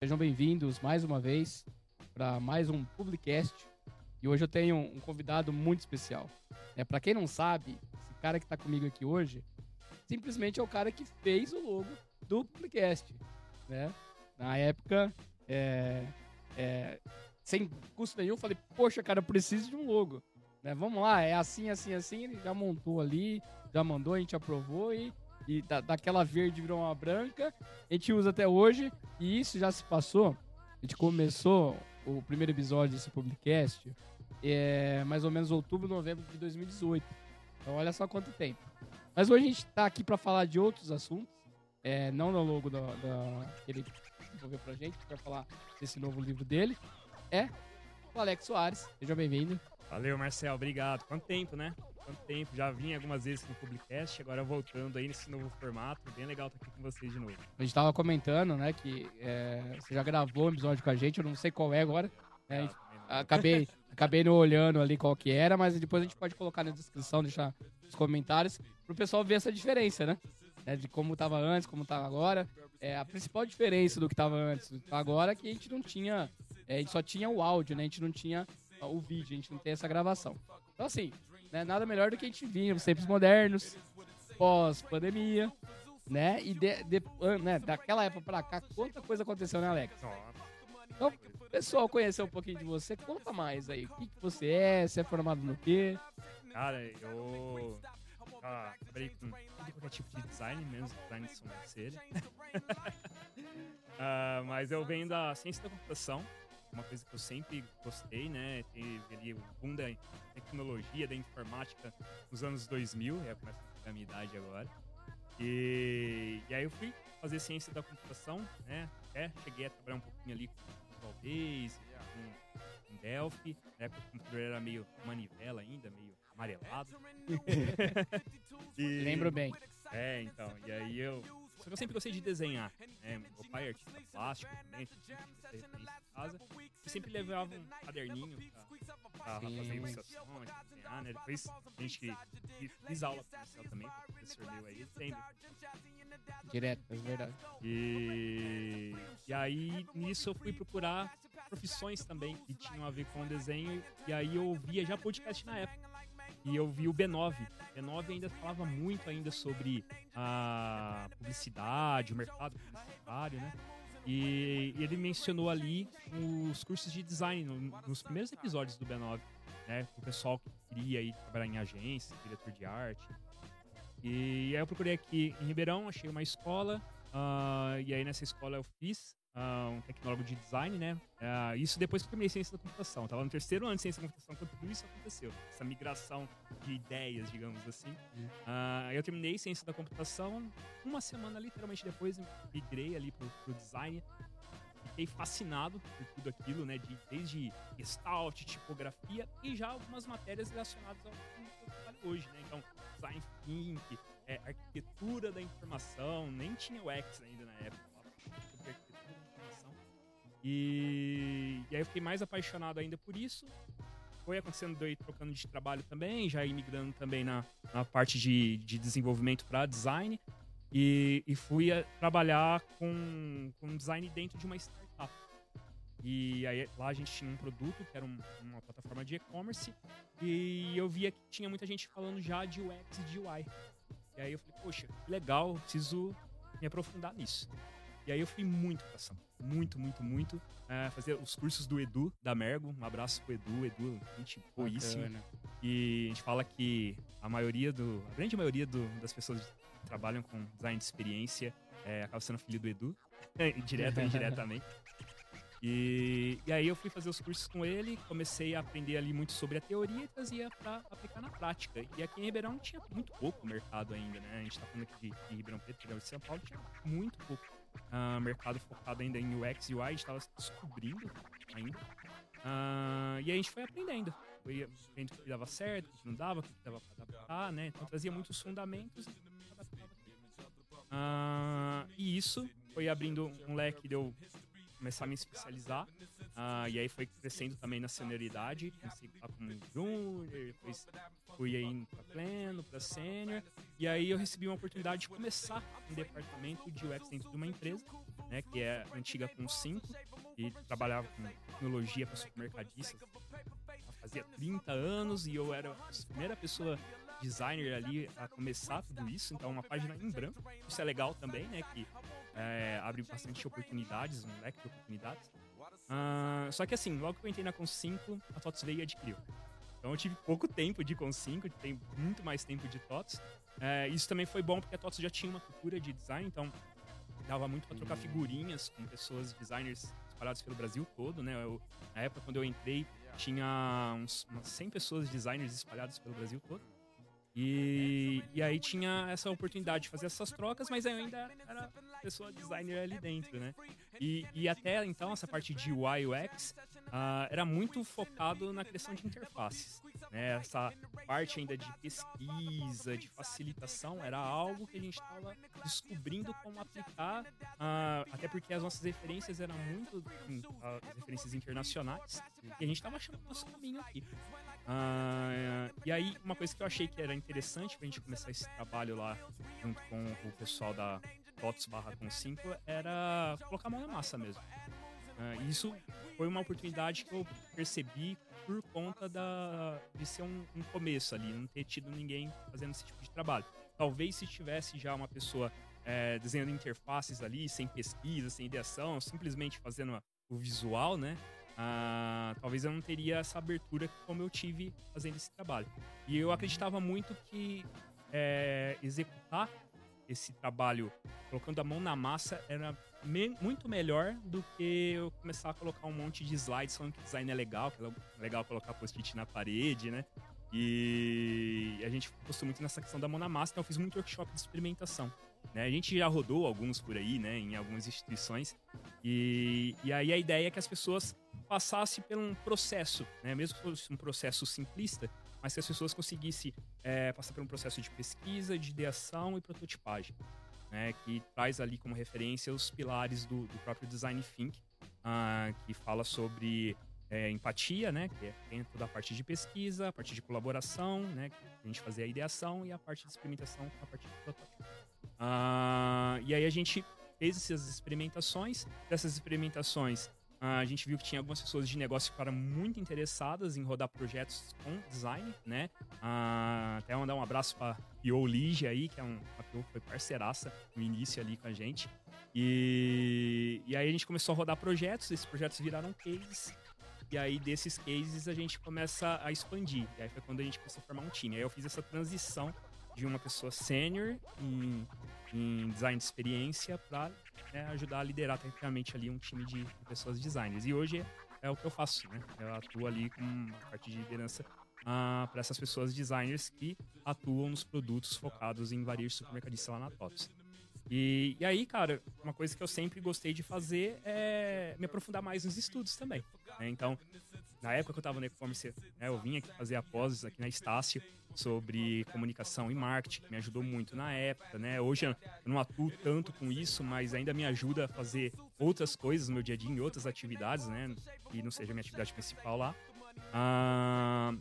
Sejam bem-vindos mais uma vez para mais um Publicast. E hoje eu tenho um convidado muito especial. É, para quem não sabe, esse cara que está comigo aqui hoje, simplesmente é o cara que fez o logo do Publicast. Né? Na época, é, é, sem custo nenhum, falei, poxa, cara, preciso de um logo. Né? Vamos lá, é assim, assim, assim. Ele já montou ali, já mandou, a gente aprovou e e da, daquela verde virou uma branca. A gente usa até hoje e isso já se passou. A gente começou o primeiro episódio desse podcast é mais ou menos outubro, novembro de 2018. Então olha só quanto tempo. Mas hoje a gente está aqui para falar de outros assuntos, é, não no logo da, da, que ele desenvolveu pra gente, para falar desse novo livro dele. É o Alex Soares. Seja bem-vindo. Valeu, Marcel. Obrigado. Quanto tempo, né? Quanto tempo, já vim algumas vezes no Publicast, agora voltando aí nesse novo formato, bem legal estar aqui com vocês de novo. A gente tava comentando, né, que é, você já gravou um episódio com a gente, eu não sei qual é agora, né, acabei, acabei não olhando ali qual que era, mas depois a gente pode colocar na descrição, deixar nos comentários, pro pessoal ver essa diferença, né, é, de como tava antes, como tava agora. É, a principal diferença do que tava antes agora é que a gente não tinha, é, a gente só tinha o áudio, né, a gente não tinha o vídeo, a gente não tem essa gravação. Então assim, né? Nada melhor do que a gente vinha, os tempos modernos, pós-pandemia, né? E de, de, né, daquela época pra cá, quanta coisa aconteceu, né, Alex? Então, pessoal conhecer um pouquinho de você, conta mais aí. O que, que você é? Você é formado no quê? Cara, eu ah, trabalhei com qualquer tipo de design, menos design de sobrancelha. uh, mas eu venho da ciência da computação, uma coisa que eu sempre gostei, né? Teve ali o boom da tecnologia, da informática nos anos 2000, é a minha idade agora. E, e aí eu fui fazer ciência da computação, né? É, cheguei a trabalhar um pouquinho ali com Valdez, com, com Delphi, né? O computador era meio manivela ainda, meio amarelado. e, Lembro bem. É, então, e aí eu só que eu sempre gostei de desenhar. Né? Meu pai é artista plástico também, sempre referência em casa. E sempre levava um caderninho pra, pra fazer ilustrações, desenhar, né? Depois a gente que, fiz aula comercial também, o professor meu aí, sempre. Direto, é verdade. E, e aí, nisso eu fui procurar profissões também que tinham a ver com desenho. E aí eu ouvia já podcast na época. E eu vi o B9. O B9 ainda falava muito ainda sobre a publicidade, o mercado publicitário, né? E, ele mencionou ali os cursos de design nos primeiros episódios do B9, né? O pessoal que queria ir trabalhar em agência, diretor de arte. E aí eu procurei aqui em Ribeirão, achei uma escola, uh, e aí nessa escola eu fiz uh, um tecnólogo de design, né? Uh, isso depois que eu terminei ciência da computação. Eu tava no terceiro ano de ciência da computação quando tudo isso aconteceu. Essa migração de ideias, digamos assim. Uh, eu terminei ciência da computação. Uma semana, literalmente, depois, migrei ali pro, pro design. Fiquei fascinado por tudo aquilo, né? De, desde gestalt, tipografia e já algumas matérias relacionadas ao que eu trabalho hoje, né? Então, design thinking, é, arquitetura da informação, nem tinha o X ainda na época e, e aí eu fiquei mais apaixonado ainda por isso. Foi acontecendo daí trocando de trabalho também, já imigrando também na, na parte de, de desenvolvimento para design. E, e fui trabalhar com, com design dentro de uma startup. E aí lá a gente tinha um produto que era um, uma plataforma de e-commerce e eu via que tinha muita gente falando já de UX e de UI. E aí eu falei, poxa, legal, preciso me aprofundar nisso. E aí eu fui muito pra ação. Muito, muito, muito. É, fazer os cursos do Edu, da Mergo. Um abraço pro Edu. Edu, gente boíssima. E a gente fala que a maioria do. A grande maioria do, das pessoas que trabalham com design de experiência é, acaba sendo filho do Edu. direto ou indiretamente. E, e, aí eu fui fazer os cursos com ele, comecei a aprender ali muito sobre a teoria e trazia para aplicar na prática. E aqui em Ribeirão tinha muito pouco mercado ainda, né? A gente tá falando aqui de, de Ribeirão Preto, de São Paulo, tinha muito pouco uh, mercado focado ainda em UX e UI, estava se descobrindo ainda. Uh, e a gente foi aprendendo. Foi vendo o que dava certo, o que não dava, o que dava para adaptar, né? Então trazia muitos fundamentos e Uh, e isso foi abrindo um leque de começar a me especializar. Uh, e aí foi crescendo também na senioridade. Comecei lá como júnior, depois fui aí para pleno, para sênior. E aí eu recebi uma oportunidade de começar um departamento de UX dentro de uma empresa. né, que é antiga com 5, e trabalhava com tecnologia para supermercadistas. Fazia 30 anos e eu era a primeira pessoa designer ali a começar tudo isso, então uma página em branco. Isso é legal também, né, que é, abre bastante oportunidades, um leque de oportunidades. Uh, só que assim, logo que eu entrei na Cons 5, a TOTS veio e adquiriu. Então eu tive pouco tempo de Cons 5, tem muito mais tempo de TOTS. É, isso também foi bom porque a TOTS já tinha uma cultura de design, então dava muito para trocar figurinhas com pessoas, designers espalhados pelo Brasil todo, né? Eu, na época, quando eu entrei, tinha uns, umas 100 pessoas, designers espalhados pelo Brasil todo. E, e aí tinha essa oportunidade de fazer essas trocas, mas eu ainda era pessoa designer ali dentro, né? E, e até então, essa parte de UI UX uh, era muito focado na questão de interfaces. Né? Essa parte ainda de pesquisa, de facilitação, era algo que a gente estava descobrindo como aplicar, uh, até porque as nossas referências eram muito referências internacionais, e a gente estava achando o nosso caminho aqui. Uh, e aí, uma coisa que eu achei que era interessante pra gente começar esse trabalho lá junto com o pessoal da TOTS barra com 5 era colocar a mão na massa mesmo. Uh, isso foi uma oportunidade que eu percebi por conta da, de ser um, um, começo ali, não ter tido ninguém fazendo esse tipo de trabalho. Talvez se tivesse já uma pessoa é, desenhando interfaces ali, sem pesquisa, sem ideação, simplesmente fazendo o visual, né? Ah, talvez eu não teria essa abertura como eu tive fazendo esse trabalho. E eu acreditava muito que é, executar esse trabalho colocando a mão na massa era me muito melhor do que eu começar a colocar um monte de slides falando que design é legal, que é legal colocar post-it na parede, né? E a gente gostou muito nessa questão da mão na massa, então eu fiz muito workshop de experimentação. Né? A gente já rodou alguns por aí, né, em algumas instituições. E, e aí a ideia é que as pessoas passassem por um processo, né, mesmo que fosse um processo simplista, mas que as pessoas conseguissem é, passar por um processo de pesquisa, de ideação e prototipagem, né, que traz ali como referência os pilares do, do próprio Design Think, uh, que fala sobre é, empatia, né, que é dentro da parte de pesquisa, a parte de colaboração, né, que a gente fazer a ideação e a parte de experimentação, a parte de protótipo. Uh, e aí a gente fez essas experimentações. Dessas experimentações, a gente viu que tinha algumas pessoas de negócio que ficaram muito interessadas em rodar projetos com design, né? Uh, até mandar um abraço para Pio Lige aí, que é um, uma foi parceiraça no início ali com a gente. E, e aí a gente começou a rodar projetos, esses projetos viraram cases. E aí, desses cases, a gente começa a expandir. E aí foi quando a gente começou a formar um time. Aí eu fiz essa transição de uma pessoa sênior em, em, design de experiência para né, ajudar a liderar tecnicamente ali um time de, pessoas designers. E hoje é o que eu faço, né? Eu atuo ali com a parte de liderança ah, para essas pessoas designers que atuam nos produtos focados em varejo supermercadista lá na TOTS. E, e, aí, cara, uma coisa que eu sempre gostei de fazer é me aprofundar mais nos estudos também. Né? Então, na época que eu estava no e-commerce, né, eu vim aqui fazer após aqui na Estácio sobre comunicação e marketing, que me ajudou muito na época, né? Hoje eu não atuo tanto com isso, mas ainda me ajuda a fazer outras coisas no meu dia a dia, em outras atividades, né? Que não seja minha atividade principal lá. Ah,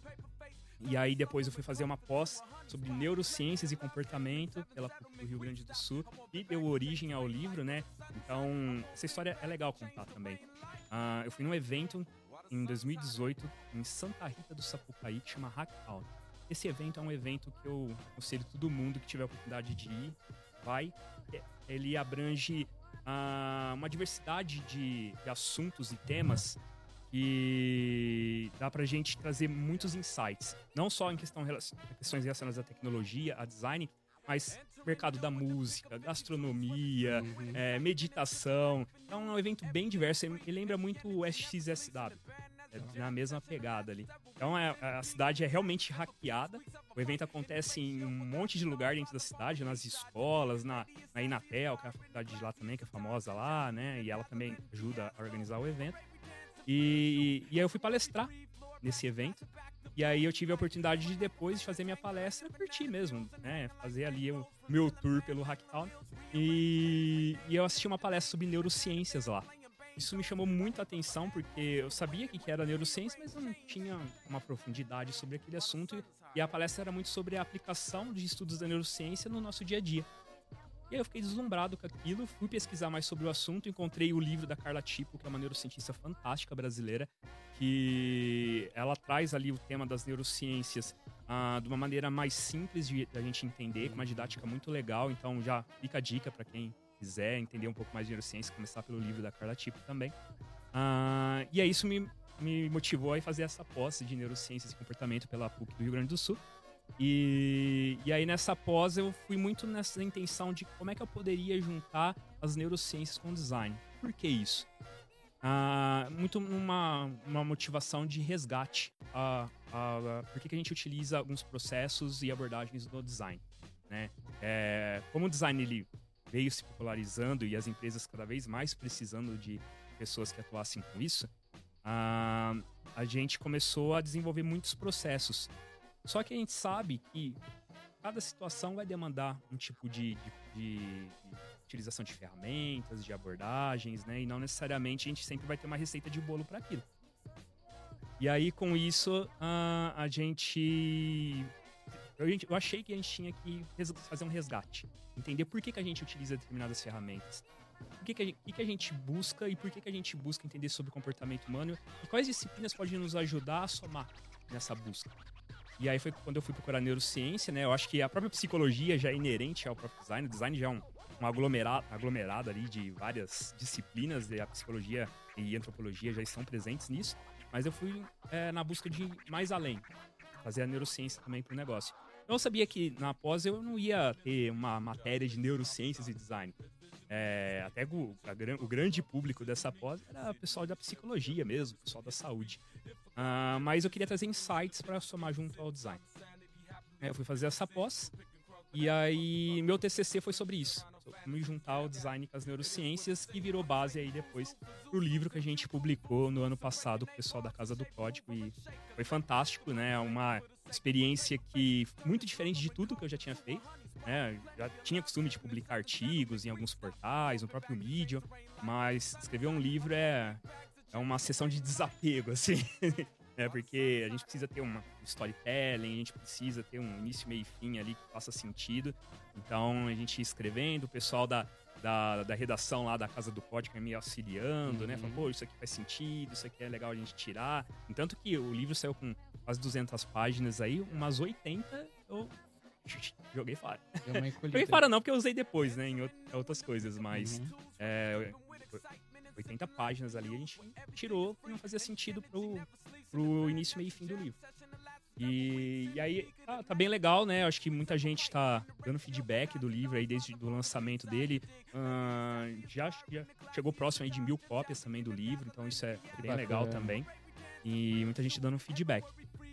e aí depois eu fui fazer uma pós sobre neurociências e comportamento pela do Rio Grande do Sul e deu origem ao livro, né? Então essa história é legal contar também. Uh, eu fui num evento em 2018 em Santa Rita do Sapucaí que chama Hacktown. Esse evento é um evento que eu aconselho todo mundo que tiver a oportunidade de ir, vai. Ele abrange uh, uma diversidade de, de assuntos e temas e dá pra gente trazer muitos insights, não só em questão, questões relacionadas à tecnologia, a design, mas mercado da música, gastronomia, uhum. é, meditação. Então é um evento bem diverso. Ele lembra muito o SXSW. É na mesma pegada ali. Então é, a cidade é realmente hackeada. O evento acontece em um monte de lugar dentro da cidade, nas escolas, na, na Inatel, que é a faculdade de lá também, que é famosa lá, né? E ela também ajuda a organizar o evento. E, e aí eu fui palestrar nesse evento. E aí eu tive a oportunidade de depois de fazer minha palestra curtir mesmo, né? Fazer ali o meu tour pelo Hacktown. E, e eu assisti uma palestra sobre neurociências lá. Isso me chamou muito a atenção porque eu sabia que era neurociência, mas eu não tinha uma profundidade sobre aquele assunto. E a palestra era muito sobre a aplicação de estudos da neurociência no nosso dia a dia. E aí eu fiquei deslumbrado com aquilo, fui pesquisar mais sobre o assunto, encontrei o livro da Carla Tipo, que é uma neurocientista fantástica brasileira, que ela traz ali o tema das neurociências ah, de uma maneira mais simples de a gente entender, com uma didática muito legal. Então já fica a dica para quem quiser entender um pouco mais de neurociência, começar pelo livro da Carla Tipo também. Ah, e aí isso me, me motivou a fazer essa pós de neurociências e comportamento pela PUC do Rio Grande do Sul. E, e aí nessa pós eu fui muito nessa intenção de como é que eu poderia juntar as neurociências com o design. Por que isso? Ah, muito uma, uma motivação de resgate. Ah, ah, por que, que a gente utiliza alguns processos e abordagens no design? Né? É, como o design ele veio se popularizando e as empresas cada vez mais precisando de pessoas que atuassem com isso, ah, a gente começou a desenvolver muitos processos só que a gente sabe que cada situação vai demandar um tipo de, de, de, utilização de ferramentas, de abordagens, né? E não necessariamente a gente sempre vai ter uma receita de bolo para aquilo. E aí, com isso, uh, a gente. Eu, eu, achei que a gente tinha que fazer um resgate. Entender por que, que a gente utiliza determinadas ferramentas. O que, que, a, gente, que, que a gente busca e por que, que a gente busca entender sobre o comportamento humano e quais disciplinas podem nos ajudar a somar nessa busca. E aí foi quando eu fui procurar neurociência, né? Eu acho que a própria psicologia já é inerente ao próprio design. O design já é um, um aglomerado, aglomerado ali de várias disciplinas, e a psicologia e a antropologia já estão presentes nisso. Mas eu fui é, na busca de mais além, fazer a neurociência também para o negócio. Eu sabia que na pós eu não ia ter uma matéria de neurociências e design. É, até o, a, o, grande público dessa pós era o pessoal da psicologia mesmo, o pessoal da saúde. Uh, mas eu queria trazer insights para somar junto ao design. É, eu fui fazer essa pós e aí meu TCC foi sobre isso, como juntar o design com as neurociências e virou base aí depois pro livro que a gente publicou no ano passado com o pessoal da Casa do Código e foi fantástico, né? Uma experiência que muito diferente de tudo que eu já tinha feito. Né? Já tinha costume de publicar artigos em alguns portais, no próprio Medium, mas escrever um livro é, é uma sessão de desapego, assim. é porque a gente precisa ter uma storytelling, a gente precisa ter um início, meio e fim ali que faça sentido. Então, a gente escrevendo, o pessoal da, da, da redação lá da Casa do Código é me auxiliando, uhum. né? Falando, pô, isso aqui faz sentido, isso aqui é legal a gente tirar. Entanto que o livro saiu com quase 200 páginas aí, umas 80 eu joguei fora. joguei fora não, porque eu usei depois, né, em outras coisas, mas uhum. é, 80 páginas ali a gente tirou que não fazia sentido pro, pro início, meio e fim do livro. E, e aí tá, tá, bem legal, né? Acho que muita gente tá dando feedback do livro aí desde o lançamento dele. Uh, já, já, chegou próximo aí de mil cópias também do livro, então isso é bem Bacana. legal também. E muita gente dando feedback.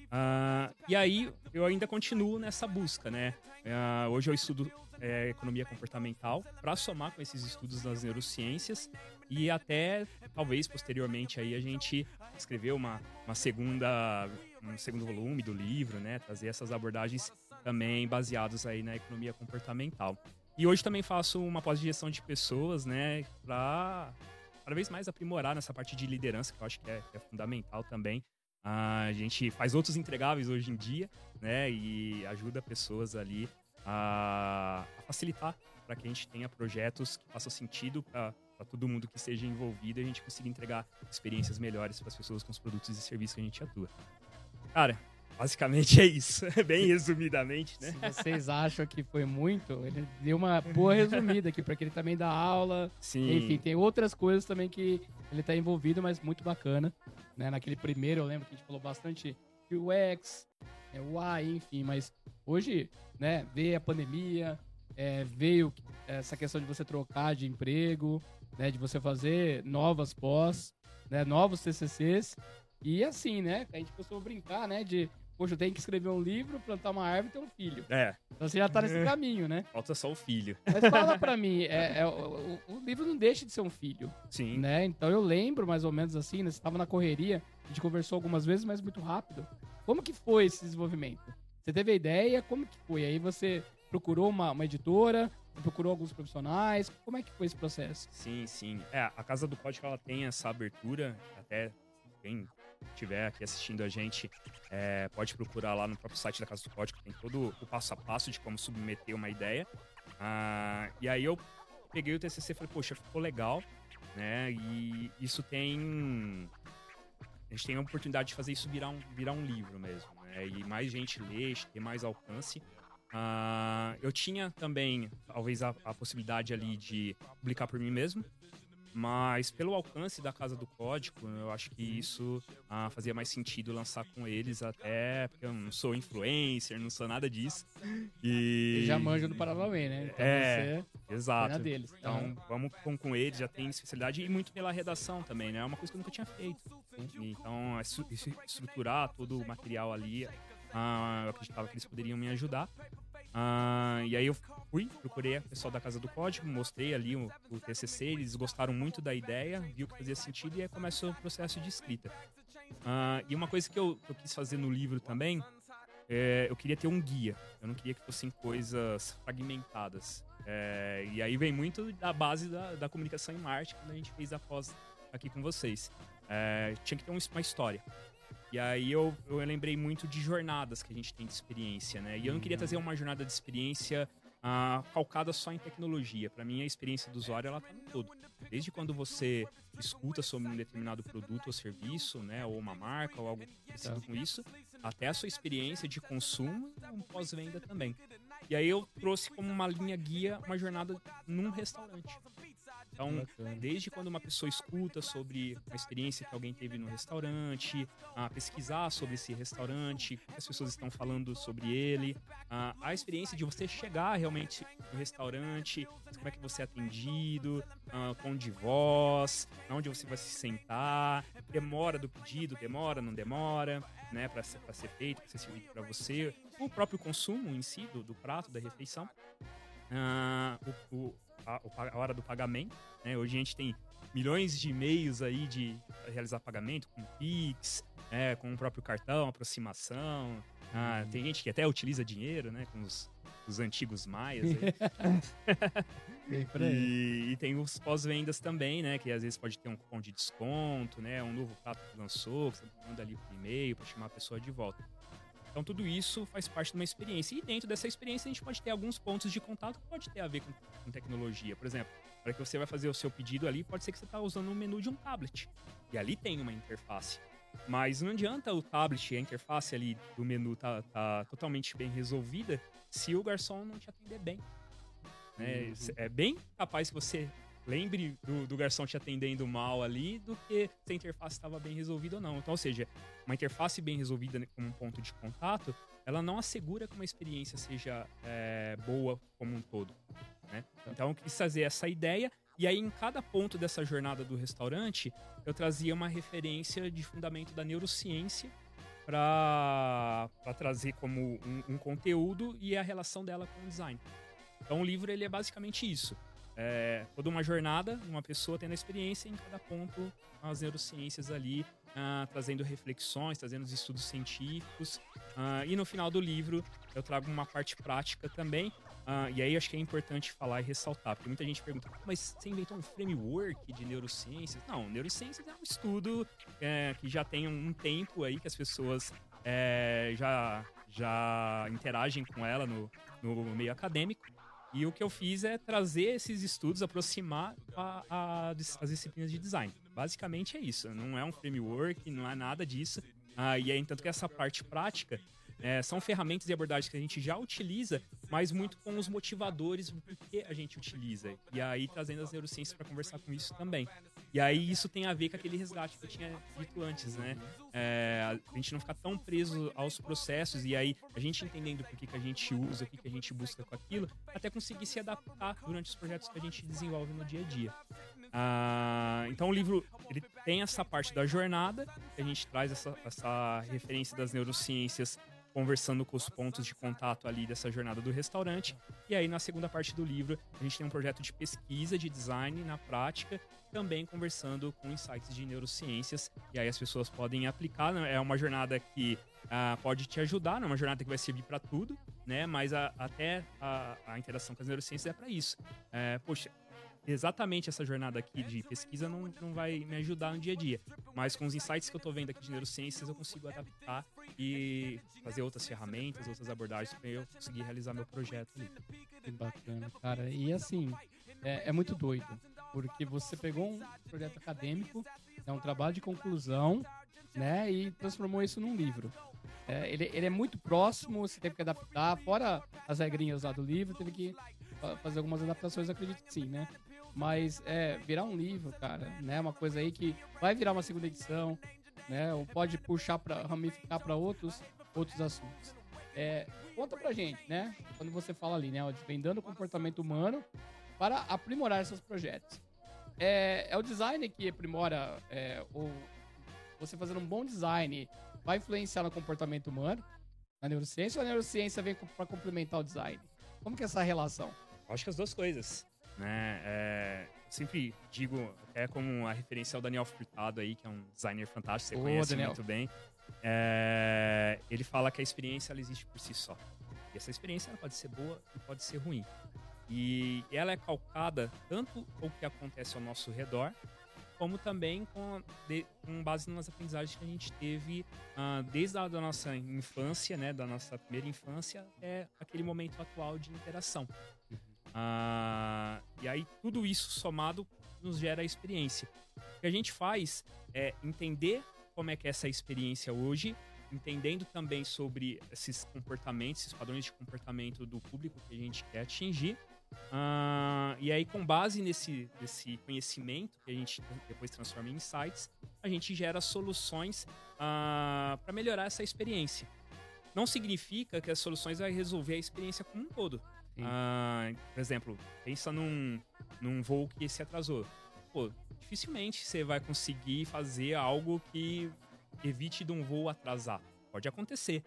Uh, e aí eu ainda continuo nessa busca, né? Uh, hoje eu estudo é, economia comportamental para somar com esses estudos das neurociências e até talvez posteriormente aí a gente escrever uma, uma segunda um segundo volume do livro, né? Trazer essas abordagens também baseadas aí na economia comportamental. E hoje também faço uma pós-gestão de pessoas, né? Para cada vez mais aprimorar nessa parte de liderança, que eu acho que é, que é fundamental também. A gente faz outros entregáveis hoje em dia, né? E ajuda pessoas ali a, a facilitar para que a gente tenha projetos que façam sentido para todo mundo que esteja envolvido e a gente consiga entregar experiências melhores para as pessoas com os produtos e serviços que a gente atua. Cara, basicamente é isso. Bem resumidamente, né? Se vocês acham que foi muito, ele deu uma boa resumida aqui, porque ele também dá aula. Sim. Enfim, tem outras coisas também que ele está envolvido, mas muito bacana. Né? Naquele primeiro, eu lembro que a gente falou bastante de UX, é, UI, enfim, mas hoje, né, veio a pandemia, é, veio essa questão de você trocar de emprego, né, de você fazer novas pós, né, novos TCCs, e assim, né, a gente costuma brincar, né, de Poxa, eu tenho que escrever um livro, plantar uma árvore e ter um filho. É. Então você já tá nesse caminho, né? Falta só o filho. Mas fala pra mim, é, é o, o, livro não deixa de ser um filho. Sim. Né? Então eu lembro mais ou menos assim, né? Você tava na correria, a gente conversou algumas vezes, mas muito rápido. Como que foi esse desenvolvimento? Você teve a ideia, como que foi? Aí você procurou uma, uma editora, procurou alguns profissionais, como é que foi esse processo? Sim, sim. É, a Casa do Código, ela tem essa abertura, até quem estiver aqui assistindo a gente, é, pode procurar lá no próprio site da Casa do Código, tem todo o passo a passo de como submeter uma ideia. Ah, e aí eu peguei o TCC e falei, poxa, ficou legal, né? E isso tem... A gente tem a oportunidade de fazer isso virar um, virar um livro mesmo, né? E mais gente lê, ter mais alcance. Ah, eu tinha também, talvez, a, a possibilidade ali de publicar por mim mesmo, mas pelo alcance da Casa do Código, eu acho que isso ah, fazia mais sentido lançar com eles, até porque eu não sou influencer, não sou nada disso. E. Ele já manja do Paralelamente, né? Então é, exato. Deles. Então uhum. vamos com, com eles, já tem especialidade e muito pela redação também, né? É uma coisa que eu nunca tinha feito. Então, estruturar todo o material ali, ah, eu acreditava que eles poderiam me ajudar. Ah, e aí eu fui, procurei o pessoal da Casa do Código, mostrei ali o, o TCC, eles gostaram muito da ideia, viu que fazia sentido e aí começou o processo de escrita. Ah, e uma coisa que eu, eu, quis fazer no livro também, é, eu queria ter um guia, eu não queria que fossem coisas fragmentadas. É, e aí vem muito da base da, da comunicação em Marte, quando a gente fez a pós aqui com vocês. É, tinha que ter uma história. E aí eu, eu lembrei muito de jornadas que a gente tem de experiência, né? E eu não queria trazer uma jornada de experiência ah, calcada só em tecnologia. Para mim, a experiência do usuário ela tá no todo. Desde quando você escuta sobre um determinado produto ou serviço, né, ou uma marca ou algo parecido com isso, até a sua experiência de consumo e um pós-venda também. E aí eu trouxe como uma linha guia uma jornada num restaurante. Então, desde quando uma pessoa escuta sobre a experiência que alguém teve no restaurante, a pesquisar sobre esse restaurante, o que as pessoas estão falando sobre ele, a, a experiência de você chegar realmente no restaurante, como é que você é atendido, a, tom de voz, onde você vai se sentar, demora do pedido, demora, não demora, né, para ser, ser feito, para ser servido para você, o próprio consumo em si do, do prato, da refeição. Uh, o, o, a, a hora do pagamento. Né? Hoje a gente tem milhões de e-mails aí de realizar pagamento com Pix, é, com o próprio cartão, aproximação. Ah, uhum. tem gente que até utiliza dinheiro, né? Com os, os antigos maias. e, e, tem os pós-vendas também, né? Que às vezes pode ter um cupom de desconto, né? Um novo prato que lançou, que você manda ali por e-mail para chamar a pessoa de volta. Então tudo isso faz parte de uma experiência. E dentro dessa experiência a gente pode ter alguns pontos de contato que pode ter a ver com, com tecnologia. Por exemplo, para que você vai fazer o seu pedido ali, pode ser que você está usando um menu de um tablet. E ali tem uma interface. Mas não adianta o tablet, a interface ali do menu tá, tá totalmente bem resolvida se o garçom não te atender bem. Né? Uhum. É bem capaz que você lembre do, do, garçom te atendendo mal ali do que se a interface estava bem resolvida ou não. Então, ou seja, uma interface bem resolvida né, como um ponto de contato, ela não assegura que uma experiência seja é, boa como um todo. Né? Então, eu quis trazer essa ideia. E aí, em cada ponto dessa jornada do restaurante, eu trazia uma referência de fundamento da neurociência para trazer como um, um conteúdo e a relação dela com o design. Então, o livro ele é basicamente isso é, toda uma jornada, uma pessoa tendo a experiência em cada ponto as neurociências ali, ah, trazendo reflexões, trazendo os estudos científicos. Ah, e no final do livro eu trago uma parte prática também. Ah, e aí acho que é importante falar e ressaltar, porque muita gente pergunta, mas você inventou um framework de neurociências? Não, neurociências é um estudo é, que já tem um tempo aí que as pessoas é, já, já interagem com ela no, no meio acadêmico. E o que eu fiz é trazer esses estudos, aproximar a, a, as disciplinas de design. Basicamente é isso. Não é um framework, não é nada disso. Ah, e é tanto que essa parte prática é, são ferramentas e abordagens que a gente já utiliza, mas muito com os motivadores do porquê a gente utiliza. E aí trazendo as neurociências para conversar com isso também. E aí isso tem a ver com aquele resgate que eu tinha dito antes, né? É, a gente não ficar tão preso aos processos e aí a gente entendendo por que, que a gente usa, o que, que a gente busca com aquilo, até conseguir se adaptar durante os projetos que a gente desenvolve no dia a dia. Ah, então o livro ele tem essa parte da jornada, a gente traz essa, essa referência das neurociências conversando com os pontos de contato ali dessa jornada do restaurante. E aí, na segunda parte do livro, a gente tem um projeto de pesquisa de design na prática, também conversando com insights de neurociências. E aí as pessoas podem aplicar. Né? É uma jornada que ah, pode te ajudar, não é uma jornada que vai servir para tudo, né? Mas a, até a, a, interação com as neurociências é para isso. É, poxa, exatamente essa jornada aqui de pesquisa não, não vai me ajudar no dia a dia. Mas com os insights que eu estou vendo aqui de neurociências, eu consigo adaptar e fazer outras ferramentas, outras abordagens para eu conseguir realizar meu projeto ali. Que bacana, cara. E assim, é, é muito doido. Porque você pegou um projeto acadêmico, é um trabalho de conclusão, né? E transformou isso num livro. É, ele, ele é muito próximo, você teve que adaptar, fora as regrinhas lá do livro, teve que fazer algumas adaptações, acredito que sim, né? Mas é, virar um livro, cara, né? Uma coisa aí que vai virar uma segunda edição, né? Ou pode puxar para ramificar para outros, outros assuntos. É, conta pra gente, né? Quando você fala ali, né? Desvendando o comportamento humano para aprimorar seus projetos. É, é o design que aprimora, é, ou você fazendo um bom design vai influenciar no comportamento humano, na neurociência, ou a neurociência vem para complementar o design? Como que é essa relação? Acho que as duas coisas, né? É, sempre digo, até como a referência ao Daniel Furtado aí, que é um designer fantástico, você conhece Daniel. muito bem. É, ele fala que a experiência ela existe por si só. E essa experiência ela pode ser boa e pode ser ruim. E ela é calcada tanto com o que acontece ao nosso redor, como também com, de, com base nas aprendizagens que a gente teve uh, desde a da nossa infância, né, da nossa primeira infância, até aquele momento atual de interação. Uh, e aí tudo isso somado nos gera a experiência. O que a gente faz é entender como é que é essa experiência hoje, entendendo também sobre esses comportamentos, esses padrões de comportamento do público que a gente quer atingir, Uh, e aí, com base nesse, nesse conhecimento que a gente depois transforma em insights, a gente gera soluções uh, ah, para melhorar essa experiência. Não significa que as soluções vão resolver a experiência como um todo. Uh, por exemplo, pensa num, num voo que se atrasou. Pô, dificilmente você vai conseguir fazer algo que evite de um voo atrasar. Pode acontecer.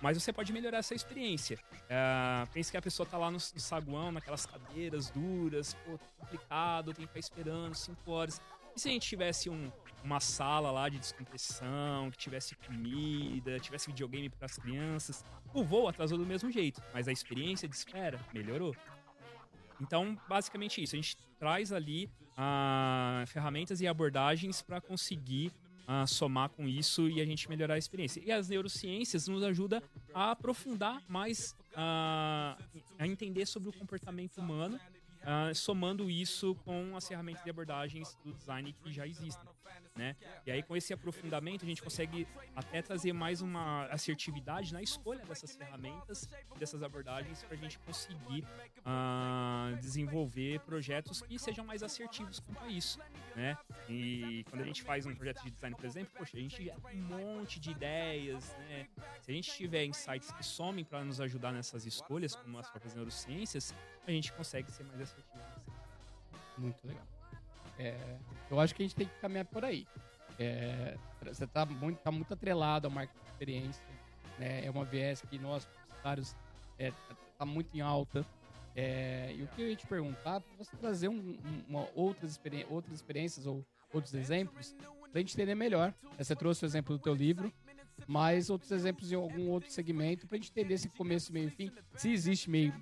Mas você pode melhorar essa experiência. É, pense que a pessoa tá lá no, no saguão, naquelas cadeiras duras, pô, tá complicado, tem que ficar esperando 5 horas. E se a gente tivesse um, uma sala lá de descompressão, que tivesse comida, tivesse videogame para as crianças, o voo atrasou do mesmo jeito, mas a experiência de espera melhorou. Então, basicamente isso. A gente traz ali ah, ferramentas e abordagens para conseguir a somar com isso e a gente melhorar a experiência. E as neurociências nos ajudam a aprofundar mais, a, a entender sobre o comportamento humano, a, somando isso com as ferramentas de abordagens do design que já existem né? E aí com esse aprofundamento a gente consegue até trazer mais uma assertividade na escolha dessas ferramentas, dessas abordagens para a gente conseguir uh, desenvolver projetos que sejam mais assertivos quanto a isso, né? E quando a gente faz um projeto de design, por exemplo, poxa, a gente tem um monte de ideias, né? Se a gente tiver insights que somem para nos ajudar nessas escolhas, como as próprias neurociências, a gente consegue ser mais assertivo. Muito legal. É, eu acho que a gente tem que caminhar por aí. É, você está muito, tá muito atrelado ao marketing de experiência. Né? É uma viés que nós, publicitários, é, tá muito em alta. É, e o que eu ia te perguntar, para você trazer um, uma, outras, experi outras experiências ou outros exemplos, para a gente entender melhor. É, você trouxe o exemplo do teu livro, mas outros exemplos em algum outro segmento, para a gente entender esse começo, meio e fim, se existe meio,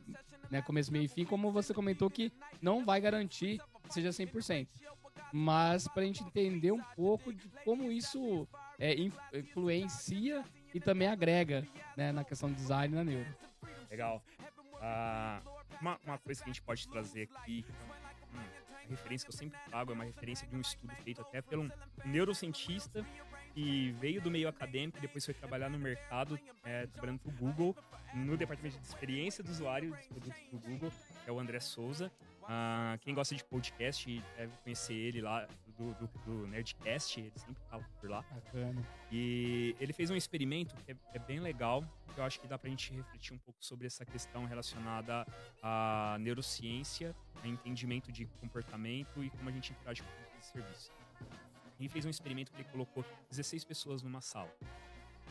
né, começo, meio e fim, como você comentou que não vai garantir seja 100% mas para a gente entender um pouco de como isso é, influencia e também agrega né, na questão do design na neuro. Legal. Uh, uma, uma, coisa que a gente pode trazer aqui, uma referência que eu sempre trago, é uma referência de um estudo feito até por um neurocientista que veio do meio acadêmico e depois foi trabalhar no mercado, é, trabalhando para o Google, no departamento de experiência do usuário dos produtos do Google, que é o André Souza. Uh, quem gosta de podcast deve conhecer ele lá do, do, do Nerdcast, ele sempre fala por lá. Bacana. E ele fez um experimento que é, é, bem legal, que eu acho que dá pra gente refletir um pouco sobre essa questão relacionada à neurociência, a entendimento de comportamento e como a gente interage com o serviço. Ele fez um experimento que ele colocou 16 pessoas numa sala.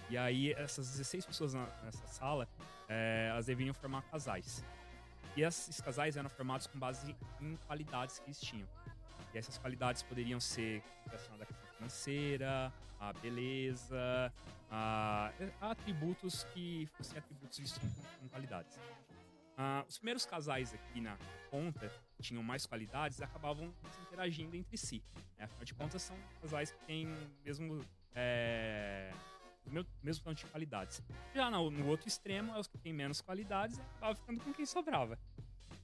E aí, essas 16 pessoas nessa sala, é, elas deveriam formar casais. E esses casais eram formados com base em qualidades que eles tinham. E essas qualidades poderiam ser relacionadas à questão financeira, à beleza, a, a atributos que fossem atributos vistos com qualidades. Uh, os primeiros casais aqui na ponta tinham mais qualidades acabavam se interagindo entre si. Né? Afinal de contas, são casais que têm mesmo é, mesmo, tanto de qualidades. Já no, no, outro extremo, é os que têm menos qualidades, acabava ficando com quem sobrava.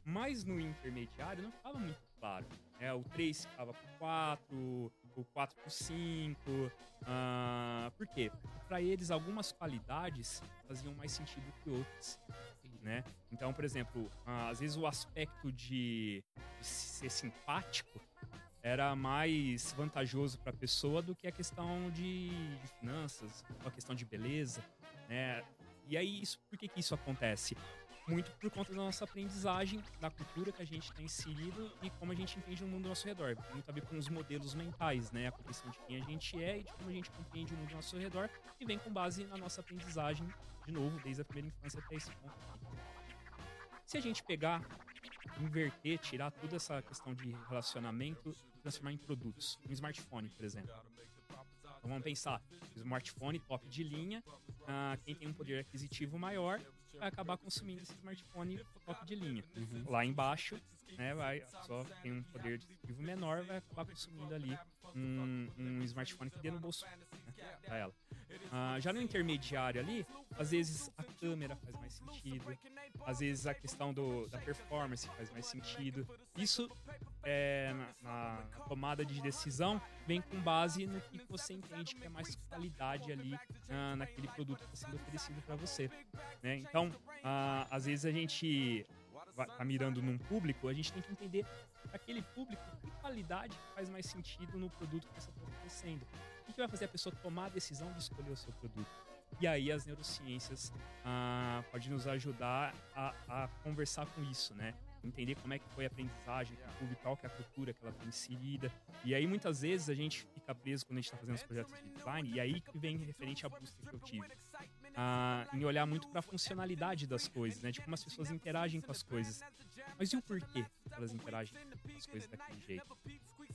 Mas no intermediário não ficava muito claro. É, o 3 ficava por 4, o 4 por 5. Uh, por quê? Para eles, algumas qualidades faziam mais sentido que outras. Né? Então, por exemplo, uh, às vezes o aspecto de, de ser simpático era mais vantajoso para a pessoa do que a questão de, de finanças, a questão de beleza, né? E aí, isso, por que, que isso acontece? muito por conta da nossa aprendizagem, da cultura que a gente está inserido e como a gente entende o mundo ao nosso redor. Muito a ver com os modelos mentais, né? A compreensão de quem a gente é e de como a gente compreende o mundo ao nosso redor e vem com base na nossa aprendizagem, de novo, desde a primeira infância até esse ponto. Se a gente pegar, inverter, tirar toda essa questão de relacionamento transformar em produtos, um smartphone, por exemplo. Então vamos pensar, smartphone top de linha, uh, quem tem um poder aquisitivo maior vai acabar consumindo esse smartphone top de linha. Uhum. Lá embaixo, né, vai só tem um poder aquisitivo menor, vai acabar consumindo ali um, um smartphone que dê no bolso né, pra ela. Uh, já no intermediário ali, às vezes a câmera faz mais sentido, às vezes a questão do, da performance faz mais sentido. Isso é, na, na, tomada de decisão vem com base no que você entende que é mais qualidade ali uh, naquele produto que está sendo oferecido para você. Né? Então, uh, às vezes a gente tá mirando num público, a gente tem que entender aquele público que qualidade faz mais sentido no produto que você está oferecendo. O que vai fazer a pessoa tomar a decisão de escolher o seu produto? E aí as neurociências ah, podem nos ajudar a, a, conversar com isso, né? Entender como é que foi a aprendizagem do público, qual que é a cultura que ela tem inserida. E aí muitas vezes a gente fica preso quando a gente está fazendo os projetos de design, e aí que vem referente à busca que eu tive. Ah, em olhar muito para a funcionalidade das coisas, né? De como as pessoas interagem com as coisas. Mas e o porquê elas interagem com as coisas daquele jeito?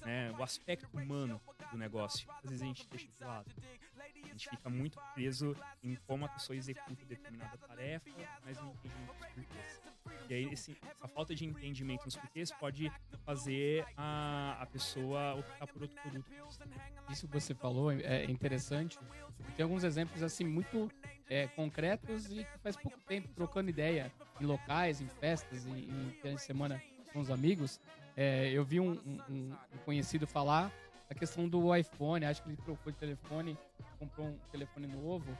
Né? O aspecto humano do negócio. Às vezes a gente deixa de lado. A gente fica muito preso em como a pessoa executa determinada tarefa, mas não entende muito os porquês. E aí, esse, essa falta de entendimento nos porquês pode fazer a, a pessoa optar por outro produto. Isso que você falou é interessante. Tem alguns exemplos assim muito é, concretos e faz pouco tempo trocando ideia em locais, em festas, em, em de semana com os amigos. É, eu vi um, um, um, conhecido falar a questão do iPhone. Acho que ele trocou de telefone, comprou um telefone novo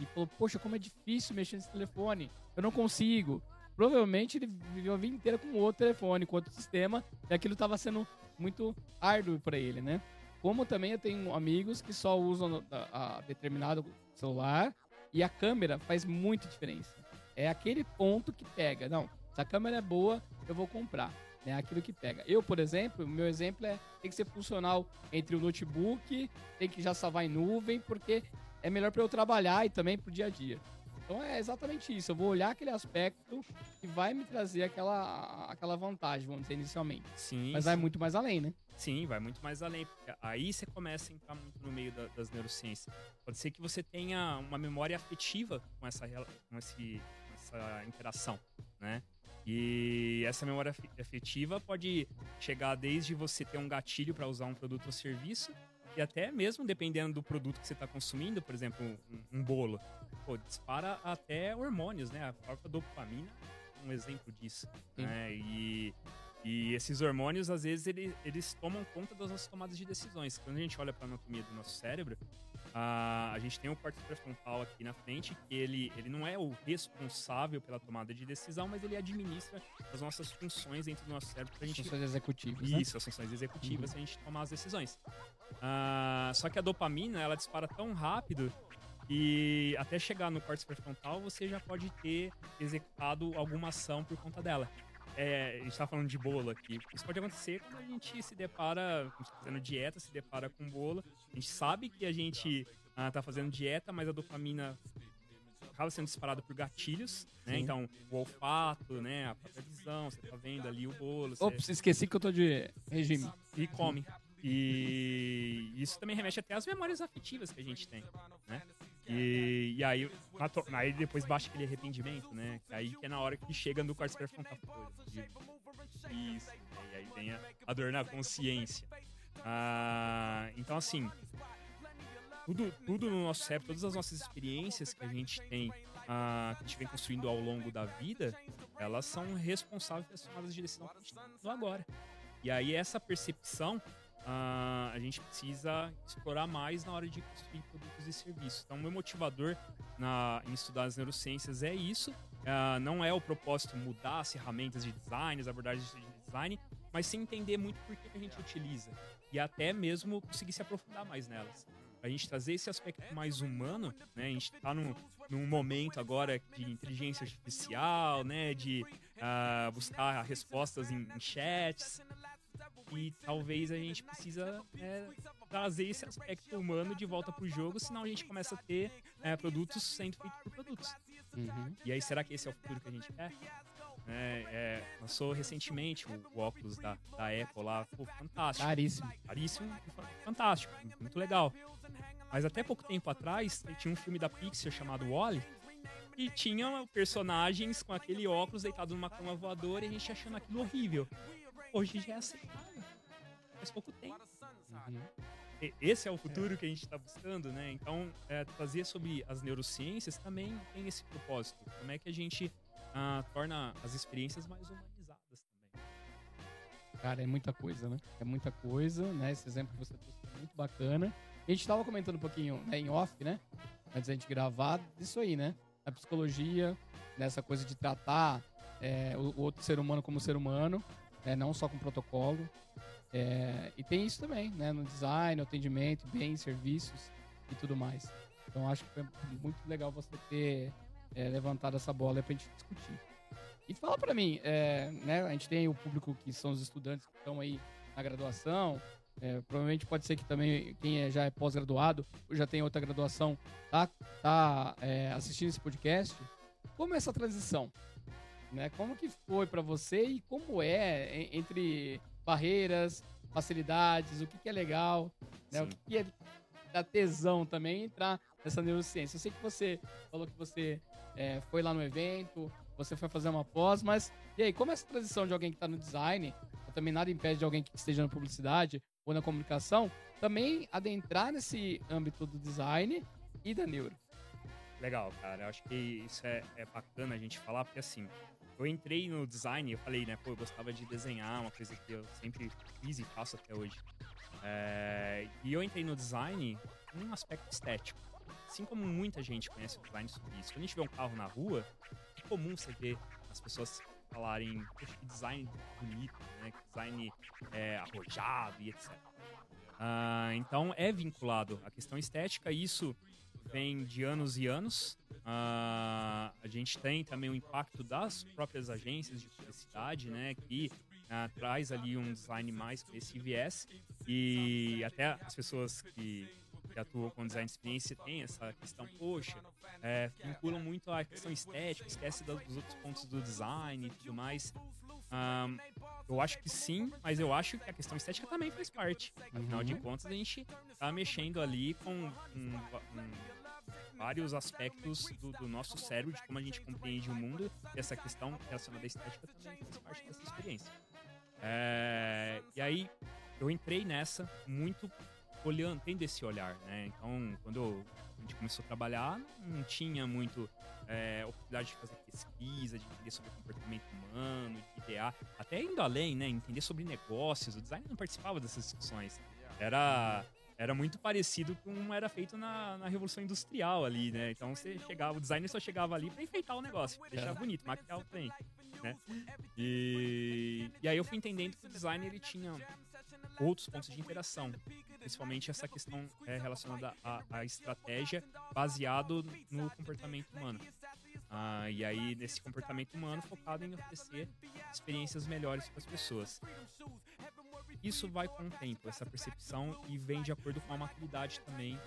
e falou: Poxa, como é difícil mexer nesse telefone. Eu não consigo. Provavelmente ele viveu a vida inteira com outro telefone, com outro sistema, e aquilo estava sendo muito árduo para ele, né? Como também eu tenho amigos que só usam a, a determinado celular e a câmera faz muita diferença. É aquele ponto que pega. Não, se a câmera é boa, eu vou comprar. É aquilo que pega. Eu, por exemplo, o meu exemplo é tem que ser funcional entre o notebook, tem que já salvar em nuvem, porque é melhor para eu trabalhar e também para o dia a dia. Então é exatamente isso. Eu vou olhar aquele aspecto que vai me trazer aquela, aquela vantagem, vamos dizer, inicialmente. Sim. Mas sim. vai muito mais além, né? Sim, vai muito mais além. Porque aí você começa a entrar muito no meio da, das neurociências. Pode ser que você tenha uma memória afetiva com essa, com esse, com essa interação, né? E essa memória afetiva pode chegar desde você ter um gatilho para usar um produto ou serviço e até mesmo dependendo do produto que você está consumindo, por exemplo, um, um, bolo, pô, dispara até hormônios, né? A própria dopamina é um exemplo disso. Né? E, e esses hormônios, às vezes, eles, eles tomam conta das nossas tomadas de decisões. Quando a gente olha para a anatomia do nosso cérebro, a, a gente tem o córtex pré-frontal aqui na frente, que ele, ele não é o responsável pela tomada de decisão, mas ele administra as nossas funções dentro do nosso cérebro. Pra gente... Funções executivas. Né? Isso, né? as funções executivas, uhum. a gente tomar as decisões. Uh, só que a dopamina, ela dispara tão rápido e até chegar no córtex pré-frontal, você já pode ter executado alguma ação por conta dela. É, a gente tá falando de bolo aqui. Isso pode acontecer quando a gente se depara, tá fazendo dieta, se depara com bolo. A gente sabe que a gente ah, tá fazendo dieta, mas a dopamina acaba sendo disparada por gatilhos, né? Então, o olfato, né? A própria visão, você tá vendo ali o bolo. Você... Ops, esqueci que eu tô de regime. E come. E isso também remete até às memórias afetivas que a gente tem, né? E, e aí, aí depois baixa aquele arrependimento, né? Aí que é na hora que chega no quarto pré-frontal. Isso. E aí vem a, a dor na consciência. Ah, então, assim, tudo, tudo no nosso cérebro, todas as nossas experiências que a gente tem ah, que a gente vem construindo ao longo da vida, elas são responsáveis pelas tomadas de decisão que a gente está tendo agora. E aí essa percepção ah, a gente precisa explorar mais na hora de construir produtos e serviços. Então, o meu motivador na, em estudar as neurociências é isso. Ah, não é o propósito mudar as ferramentas de design, as abordagens de design, mas sim entender muito por que a gente utiliza. E até mesmo conseguir se aprofundar mais nelas. A gente trazer esse aspecto mais humano, né? A gente está num, num momento agora de inteligência artificial, né? De uh, buscar respostas em, em chats. E talvez a gente precisa é, trazer esse aspecto humano de volta pro jogo, senão a gente começa a ter é, produtos sendo feitos por produtos. Uhum. E aí, será que esse é o futuro que a gente quer? É, é, lançou recentemente o, óculos da, da Apple lá, pô, fantástico. Caríssimo. Caríssimo, fantástico, muito legal. Mas até pouco tempo atrás, tinha um filme da Pixar chamado Wally, e tinha personagens com aquele óculos deitado numa cama voadora e a gente achando aquilo horrível. Hoje já é aceitável. Faz pouco tempo. Uhum. Esse é o futuro é. que a gente está buscando, né? Então, é, trazer sobre as neurociências também tem esse propósito. Como é que a gente ah, torna as experiências mais humanizadas também? Cara, é muita coisa, né? É muita coisa, né? Esse exemplo que você trouxe é muito bacana. A gente estava comentando um pouquinho né, em off, né? Antes da gente gravar, disso aí, né? A psicologia, nessa coisa de tratar é, o, o outro ser humano como ser humano, é, não só com protocolo. É, e tem isso também, né? No design, atendimento, bens, serviços e tudo mais. Então acho que foi muito legal você ter é, levantado essa bola para a gente discutir. E fala para mim, é, né? A gente tem o público que são os estudantes que estão aí na graduação. É, provavelmente pode ser que também quem é, já é pós-graduado ou já tem outra graduação tá, tá é, assistindo esse podcast. Como é essa transição? Né? Como que foi para você e como é entre barreiras, facilidades, o que, que é legal, né? o que, que é da tesão também entrar nessa neurociência. Eu sei que você falou que você é, foi lá no evento, você foi fazer uma pós, mas e aí, como é essa transição de alguém que está no design, também nada impede de alguém que esteja na publicidade ou na comunicação, também adentrar nesse âmbito do design e da neuro? Legal, cara. Eu acho que isso é, é bacana a gente falar, porque assim, eu entrei no design, eu falei, né, pô, eu gostava de desenhar, uma coisa que eu sempre fiz e faço até hoje. É, e eu entrei no design num aspecto estético. Assim como muita gente conhece o design sobre isso. Quando a gente vê um carro na rua, é comum você ver as pessoas falarem que design bonito, né? Que design é, arrojado e etc. Uh, então é vinculado à questão estética, isso vem de anos e anos. Uh, a gente tem também o impacto das próprias agências de publicidade, né, que uh, traz ali um design mais com esse viés e até as pessoas que, que atuam com design de experiência têm essa questão, poxa, é, vinculam muito a questão estética, esquece dos outros pontos do design e tudo mais. Um, eu acho que sim, mas eu acho que a questão estética também faz parte. Afinal uhum. de contas, a gente tá mexendo ali com um, um, vários aspectos do, do, nosso cérebro, de como a gente compreende o mundo, e essa questão relacionada à estética também faz parte dessa experiência. É, e aí, eu entrei nessa muito olhando, tendo esse olhar, né? Então, quando a gente começou a trabalhar, não tinha muito é, oportunidade de fazer pesquisa, de entender sobre o comportamento humano, de idear, até indo além, né? Entender sobre negócios. O design não participava dessas discussões. Era era muito parecido com era feito na, na Revolução Industrial ali, né? Então você chegava, o designer só chegava ali para enfeitar o negócio, deixar bonito, maquiar o trem, né? E, e aí eu fui entendendo que o design ele tinha outros pontos de interação, principalmente essa questão é, relacionada à, à estratégia baseado no comportamento humano. Ah, e aí, nesse comportamento humano focado em oferecer experiências melhores para as pessoas. Isso vai com o tempo, essa percepção, e vem de acordo com a maturidade também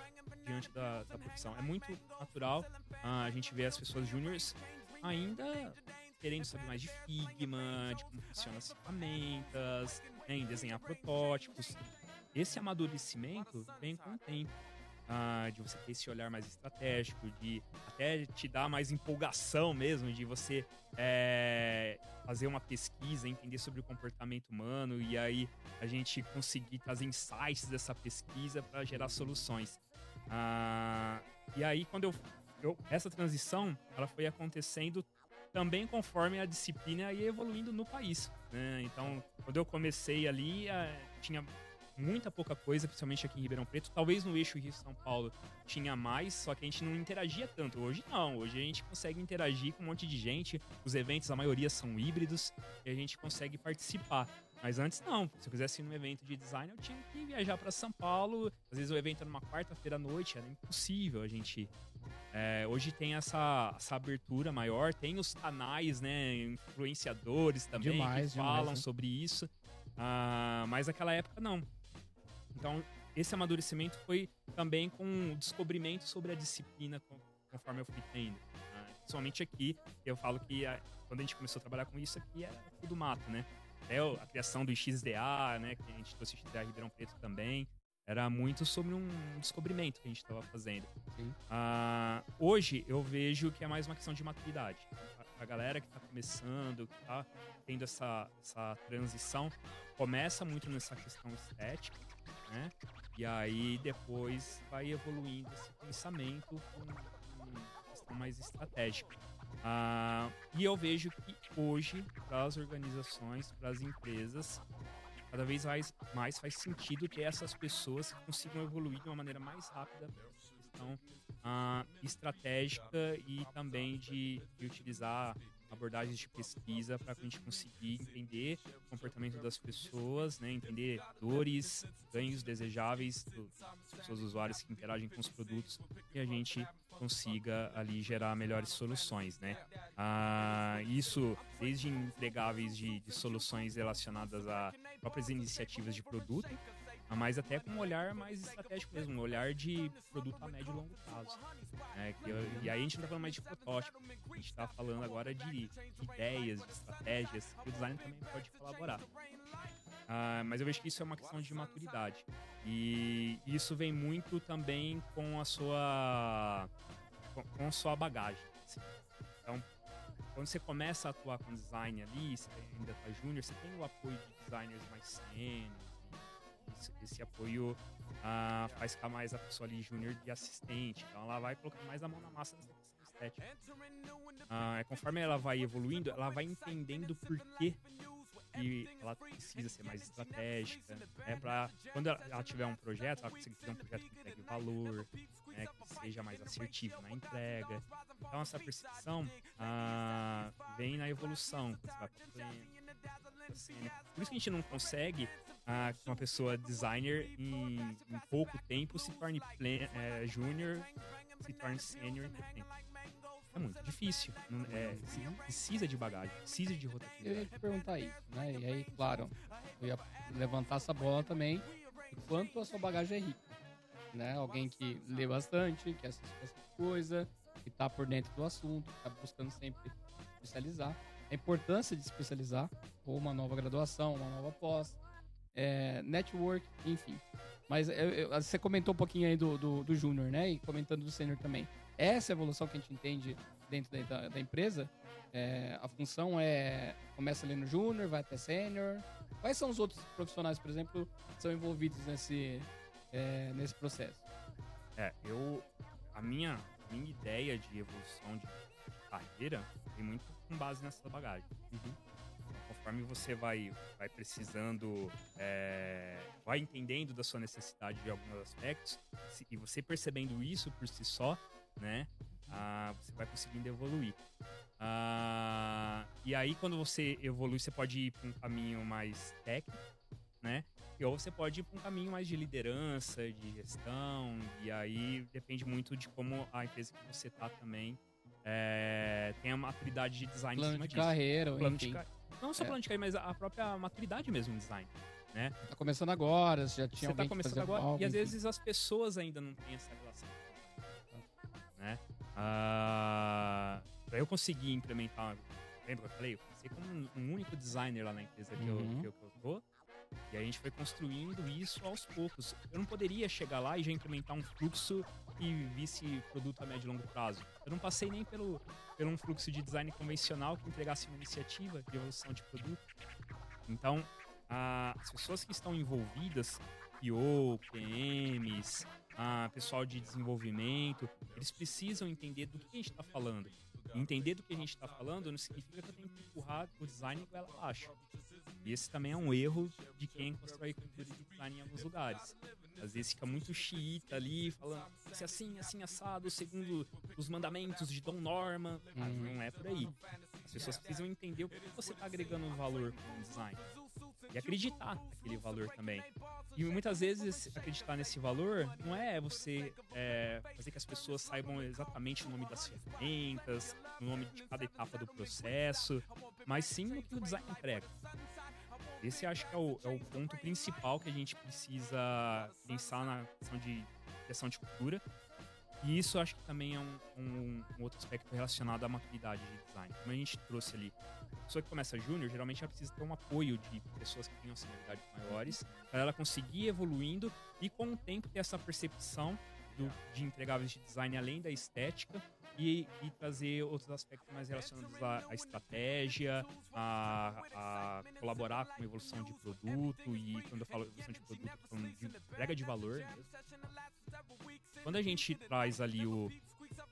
diante da, da profissão. É muito natural ah, a gente ver as pessoas júniores ainda querendo saber mais de Figma, de como funcionam as ferramentas, né, em desenhar protótipos. Esse amadurecimento vem com o tempo. Ah, de você ter esse olhar mais estratégico, de até te dar mais empolgação mesmo, de você é, fazer uma pesquisa, entender sobre o comportamento humano e aí a gente conseguir trazer insights dessa pesquisa para gerar soluções. Ah, e aí, quando eu eu, essa transição ela foi acontecendo também conforme a disciplina ia evoluindo no país. Né? Então, quando eu comecei ali, tinha muita pouca coisa, principalmente aqui em Ribeirão Preto. Talvez no eixo Rio-São Paulo tinha mais, só que a gente não interagia tanto. Hoje não, hoje a gente consegue interagir com um monte de gente. Os eventos, a maioria são híbridos e a gente consegue participar. Mas antes não, se eu quisesse ir num evento de design, eu tinha que viajar para São Paulo. Às vezes o evento era numa quarta-feira à noite, era impossível a gente. É, hoje tem essa, essa abertura maior, tem os canais, né, influenciadores também demais, que falam demais, né? sobre isso. Ah, mas naquela época não. Então, esse amadurecimento foi também com o descobrimento sobre a disciplina conforme eu fui tendo. Né? Principalmente aqui, eu falo que a, quando a gente começou a trabalhar com isso aqui era tudo mato, né? Até a criação do XDA, né? Que a gente trouxe o XDA Ribeirão Preto também. Era muito sobre um descobrimento que a gente estava fazendo. Ah, hoje eu vejo que é mais uma questão de maturidade. A, a galera que está começando, que está tendo essa, essa transição, começa muito nessa questão estética, né? E aí depois vai evoluindo esse pensamento com, com questão mais estratégica. Ah, e eu vejo que hoje, para as organizações, para as empresas, cada vez mais, mais faz sentido ter essas pessoas que consigam evoluir de uma maneira mais rápida questão ah, estratégica e também de, de utilizar abordagens de pesquisa para a gente conseguir entender o comportamento das pessoas, né, entender dores, ganhos desejáveis dos seus usuários que interagem com os produtos e a gente consiga ali gerar melhores soluções, né? Ah, isso desde entregáveis de, de soluções relacionadas a próprias iniciativas de produto, mas até com um olhar mais estratégico mesmo, um olhar de produto a médio e longo prazo. Né? E aí a gente não está falando mais de protótipo, a gente está falando agora de, de, ideias, de estratégias, que o design também pode colaborar. Uh, mas eu vejo que isso é uma questão de maturidade. E isso vem muito também com a sua, com, a sua bagagem. Assim. Então, quando você começa a atuar com design ali, você ainda está júnior, você tem o apoio de designers mais sênios, esse, esse apoio ah, faz ficar mais a pessoa ali júnior de assistente. Então ela vai colocando mais a mão na massa nessa questão estética. Ah, conforme ela vai evoluindo, ela vai entendendo por que que ela precisa ser mais estratégica, é para quando ela tiver um projeto, ela conseguir ter um projeto que entregue valor, né, que seja mais assertivo na entrega. Então essa percepção ah, vem na evolução, você vai assim, né? Por isso que a gente não consegue que uma pessoa designer em, em pouco tempo se torne é, júnior, se torne sênior em pouco tempo. É muito difícil. É, precisa de bagagem, precisa de rotatividade. Eu ia te perguntar isso, né? E aí, claro, eu ia levantar essa bola também. Quanto a sua bagagem é rica. Né? Alguém que lê bastante, que assiste bastante coisa, que está por dentro do assunto, está buscando sempre especializar. A importância de especializar, ou uma nova graduação, uma nova pós, é, network, enfim. Mas eu, eu, você comentou um pouquinho aí do, do, do Júnior, né? E comentando do Sênior também. Essa evolução que a gente entende dentro da, da empresa, é, a função é começa ali no Júnior, vai até Sênior. Quais são os outros profissionais, por exemplo, que são envolvidos nesse, é, nesse processo? É, eu. A minha, minha ideia de evolução de carreira tem muito com base nessa bagagem. Uhum conforme você vai, vai precisando, é, vai entendendo da sua necessidade de alguns aspectos, se, e você percebendo isso por si só, né, ah, você vai conseguindo evoluir. Ah, e aí, quando você evolui, você pode ir para um caminho mais técnico, né? Ou você pode ir para um caminho mais de liderança, de gestão, e aí depende muito de como a empresa que você está também é, tem a maturidade de design plano em cima de disso. carreira, plano enfim. de carreira. Não só É. plano de carreira, mas a própria maturidade mesmo do design, né? Tá começando agora, você já tinha Você tá que começando agora e às vezes as pessoas ainda não têm essa relação. Né? Ah, pra eu conseguir implementar, lembra que eu falei? Eu comecei como um, único designer lá na empresa que, Uhum. eu, que, eu, que eu tô. E a gente foi construindo isso aos poucos. Eu não poderia chegar lá e já implementar um fluxo e visse produto a médio e longo prazo. Eu não passei nem pelo, pelo um fluxo de design convencional que entregasse uma iniciativa de evolução de produto. Então, a- as pessoas que estão envolvidas, PO, PMs, ah, pessoal de desenvolvimento, eles precisam entender do que a gente está falando. Entender do que a gente está falando não significa que eu tenho que empurrar o design ela abaixo. E esse também é um erro de quem constrói cultura de design em alguns lugares. Às vezes fica muito xiita ali, falando se assim, assim, assado, segundo os mandamentos de Dom Norman. Ah, não é por aí. As pessoas precisam entender o que você está agregando valor com o design. E acreditar naquele valor também. E muitas vezes acreditar nesse valor não é você é, fazer que as pessoas saibam exatamente o nome das ferramentas, o nome de cada etapa do processo, mas sim no que o design entrega. Esse acho que é o, é o ponto principal que a gente precisa pensar na questão de questão de cultura. E isso acho que também é um, um, um, outro aspecto relacionado à maturidade de design. Como a gente trouxe ali, a pessoa que começa júnior, geralmente ela precisa ter um apoio de pessoas que tenham senioridades maiores, para ela conseguir ir evoluindo e com o tempo ter essa percepção do, de entregáveis de design além da estética e, e, trazer outros aspectos mais relacionados à, à estratégia, a, a, colaborar com a evolução de produto e quando eu falo evolução de produto, eu falando de entrega de valor. Quando a gente traz ali o,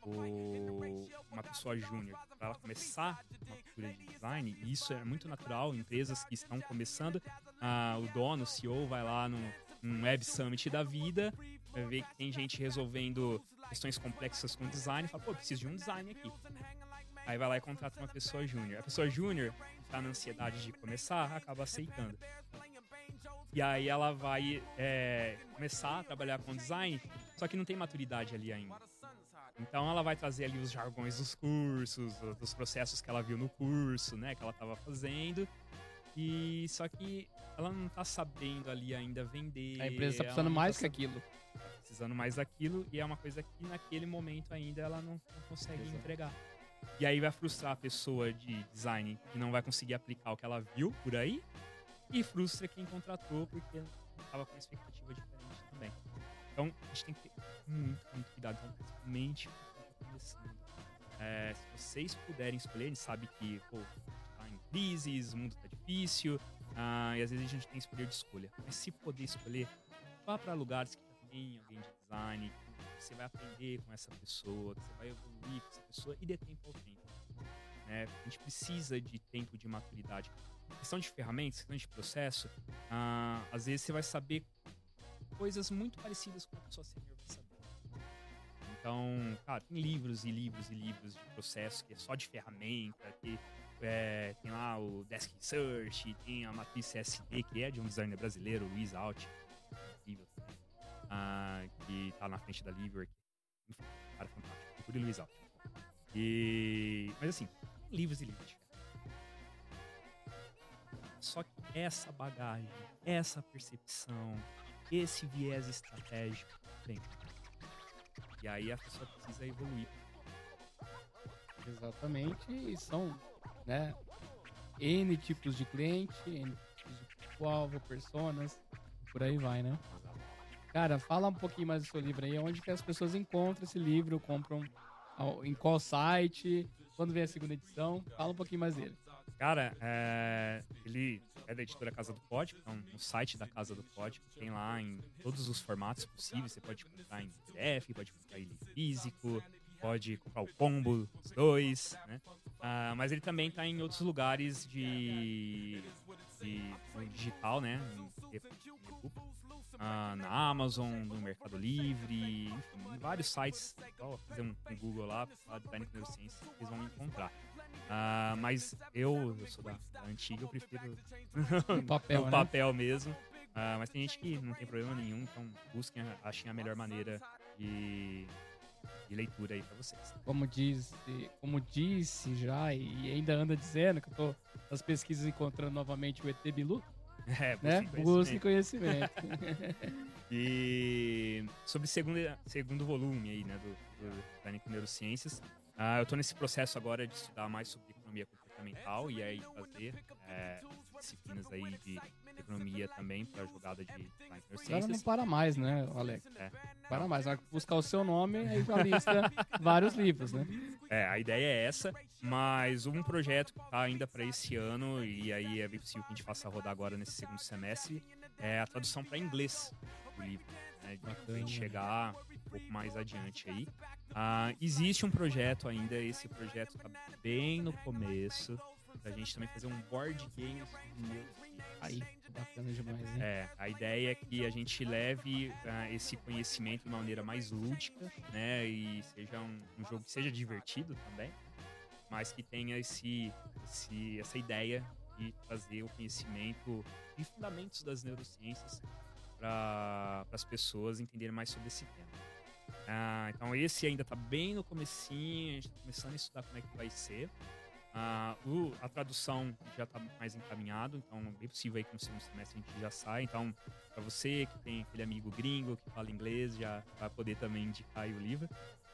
o uma pessoa júnior para ela começar uma cultura de design, isso é muito natural, empresas que estão começando, ah, o dono, o CEO vai lá num Web Summit da vida, vai ver que tem gente resolvendo questões complexas com design fala, pô, preciso de um design aqui. Aí vai lá e contrata uma pessoa júnior. A pessoa júnior, tá na ansiedade de começar, acaba aceitando. E aí ela vai é, começar a trabalhar com design, só que não tem maturidade ali ainda. Então ela vai trazer ali os jargões dos cursos, dos processos que ela viu no curso, né, que ela estava fazendo. E só que ela não tá sabendo ali ainda vender. A empresa tá precisando mais tá que aquilo precisando mais daquilo e é uma coisa que naquele momento ainda ela não, não consegue Exato. entregar. E aí vai frustrar a pessoa de design que não vai conseguir aplicar o que ela viu por aí e frustra quem contratou porque estava com expectativa diferente também. Então a gente tem que ter muito, muito cuidado, então, principalmente tá começando. É, se vocês puderem escolher, a gente sabe que pô, tá em crises, o mundo tá difícil, ah, e às vezes a gente tem escolher de escolha. Mas se poder escolher, vá para lugares que alguém, alguém de design, que você vai aprender com essa pessoa, que você vai evoluir com essa pessoa e dê tempo ao tempo. Né? A gente precisa de tempo de maturidade. questão de ferramentas, questão de processo, ah, às vezes você vai saber coisas muito parecidas com a pessoa senior vai saber. Então, cara, tem livros e livros e livros de processo que é só de ferramenta, que é, tem lá o Desk Research, tem a matriz CSD, que é de um designer brasileiro, Luiz Alt, uh, que tá na frente da Liverpool. Enfim, cara fantástico. Por Luiz Alto. E... Mas assim, livros e livros. Só que essa bagagem, essa percepção, esse viés estratégico, bem. E aí a pessoa precisa evoluir. Exatamente, e são, né, N tipos de cliente, N tipos de alvo, personas, por aí vai, né? Cara, fala um pouquinho mais do seu livro aí. Onde que as pessoas encontram esse livro? Compram em qual site? Quando vem a segunda edição? Fala um pouquinho mais dele. Cara, é... ele é da editora Casa do Código, então no site da Casa do Código tem lá em todos os formatos possíveis. Você pode comprar em PDF, pode comprar ele físico, pode comprar o combo, os dois, né? Uh, mas ele também está em outros lugares de, de, de digital, né? Ah, na Amazon, no Mercado Livre, enfim, em vários sites. Fazer um, um Google lá, falar Design com Neurociência, vocês vão encontrar. Ah, mas eu, eu sou da, da antiga, eu prefiro o papel, o né? papel mesmo. Ah, mas tem gente que não tem problema nenhum, então busquem, achem a melhor maneira de, de leitura aí para vocês. Como disse, como disse já e ainda anda dizendo que eu tô nas pesquisas encontrando novamente o ET Bilu. É, né? Busque conhecimento. e sobre segundo, segundo volume aí, né, do, do da Neurociências, uh, eu estou nesse processo agora de estudar mais sobre economia comportamental e aí fazer é, disciplinas aí de economia também para jogada de neurociências. Agora não para mais, né, Alex? É. Para mais. Vai buscar o seu nome e já lista vários livros, né? É, a ideia é essa, mas um projeto que está ainda para esse ano, e aí é bem possível que a gente faça rodar agora nesse segundo semestre, é a tradução para inglês do livro, né? Bacana. gente chegar um pouco mais adiante aí. Ah, existe um projeto ainda, esse projeto tá bem no começo, pra gente também fazer um board game. Aí, bacana demais, hein? É, a ideia é que a gente leve ah, esse conhecimento de uma maneira mais lúdica, né? E seja um, um jogo que seja divertido também, mas que tenha esse, esse- essa ideia de trazer o conhecimento e fundamentos das neurociências para as pessoas entenderem mais sobre esse tema. Ah, então esse ainda está bem no comecinho, a gente está começando a estudar como é que vai ser. Ah, o- a tradução já está mais encaminhado, então é bem possível aí que no segundo semestre a gente já sai. Então, para você que tem aquele amigo gringo que fala inglês, já vai poder também indicar o livro.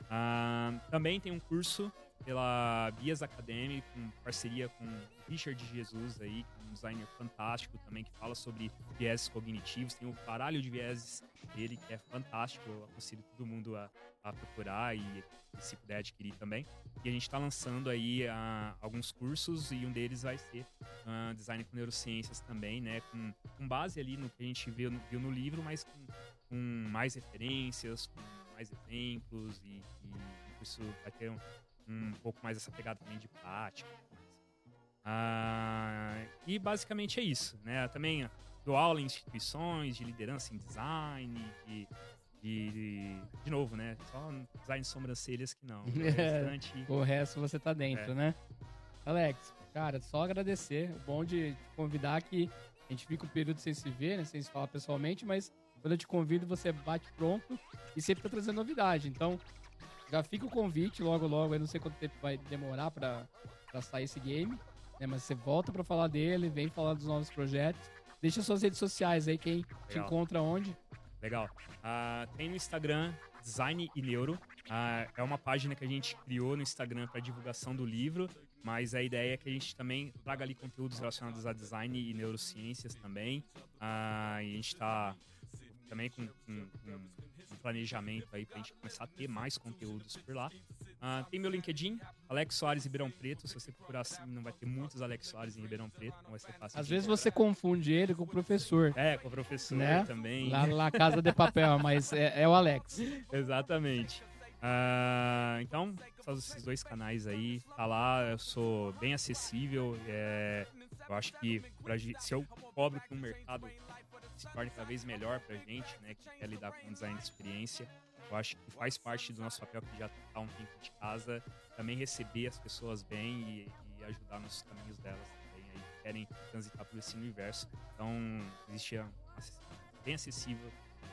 Ah, também tem um curso pela Bias Academy, com parceria com Richard Jesus aí, que é um designer fantástico também, que fala sobre viéses cognitivos. Tem o baralho de vieses dele, que é fantástico. Eu aconselho todo mundo a, a procurar e, se puder adquirir também. E a gente está lançando aí ah, alguns cursos e um deles vai ser ah, design com neurociências também, né? Com, com base ali no que a gente viu viu no livro, mas com, com mais referências, com mais exemplos e, e isso vai ter um, um pouco mais essa pegada também de prática. e. Ah, e basicamente é isso, né? Também dou aula em instituições de liderança em design, de, de, de novo, né? Só design de sobrancelhas que não. O É. O resto você tá dentro, É. né? Alex, cara, só agradecer. O bom de te convidar que a gente fica um período sem se ver, né? Sem se falar pessoalmente, mas quando eu te convido, você bate pronto e sempre tá trazendo novidade. Então, já fica o convite logo, logo. Eu não sei quanto tempo vai demorar pra, pra sair esse game, né? Mas você volta pra falar dele, vem falar dos novos projetos. Deixa suas redes sociais aí, quem te Legal. encontra onde. Legal. Ah, tem no Instagram Design e Neuro. Ah, é uma página que a gente criou no Instagram para divulgação do livro, mas a ideia é que a gente também traga ali conteúdos relacionados a design e neurociências também. Ah, e a gente está também com, com- com um planejamento aí para a gente começar a ter mais conteúdos por lá. Ah, tem meu LinkedIn, Alex Soares Ribeirão Preto. Se você procurar assim, não vai ter muitos Alex Soares em Ribeirão Preto, não vai ser fácil. Às vezes encontrar. você confunde ele com o professor. É, com o professor Né? também. Lá na Casa de Papel, mas é, é o Alex. Exatamente. Ah, então, só esses dois canais aí, tá lá, eu sou bem acessível. é, eu acho que pra, se eu cobro que um mercado se torne cada vez melhor pra gente, né, que quer lidar com design de experiência, eu acho que faz parte do nosso papel que já tá um tempo de casa, também receber as pessoas bem e, e ajudar nos caminhos delas também, aí, que querem transitar por esse universo. Então, existe um, acess- bem acessível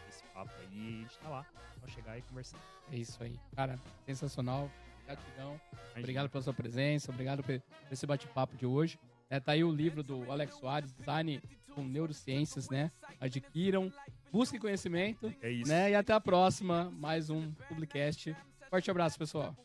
esse papo aí, a gente tá lá, só chegar e conversar. É isso aí. Cara, sensacional. Gratidão. Obrigado pela sua presença. Obrigado por por esse bate-papo de hoje. É, tá aí o livro do Alex Soares, Design com Neurociências, né? Adquiram, busquem conhecimento, É isso. né? E até a próxima. Mais um Publicast. Forte abraço, pessoal.